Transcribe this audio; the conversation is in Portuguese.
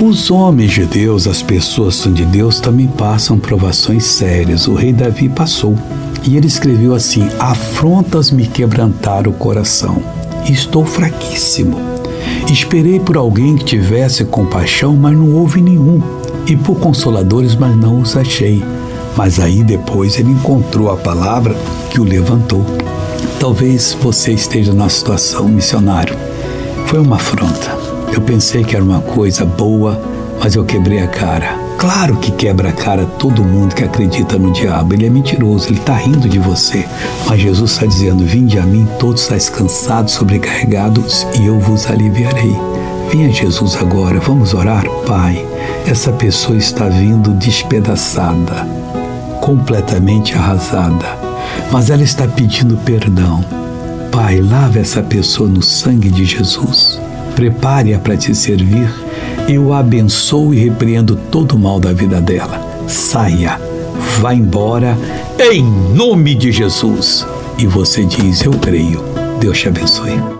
Os homens de Deus, as pessoas são de Deus, também passam provações sérias. O rei Davi passou. E ele escreveu assim: Afrontas me quebrantaram o coração. Estou fraquíssimo. Esperei por alguém que tivesse compaixão, mas não houve nenhum. E por consoladores, mas não os achei. Mas aí depois ele encontrou a palavra que o levantou. Talvez você esteja na situação missionário. Foi uma afronta eu pensei que era uma coisa boa, mas eu quebrei a cara. Claro que quebra a cara todo mundo que acredita no diabo. Ele é mentiroso, ele está rindo de você. Mas Jesus está dizendo: Vinde a mim, todos estáis cansados, sobrecarregados, e eu vos aliviarei. Venha Jesus agora, vamos orar, Pai. Essa pessoa está vindo despedaçada, completamente arrasada, mas ela está pedindo perdão. Pai, lava essa pessoa no sangue de Jesus prepare-a para te servir, eu a abençoo e repreendo todo o mal da vida dela. Saia, vá embora, em nome de Jesus. E você diz: Eu creio. Deus te abençoe.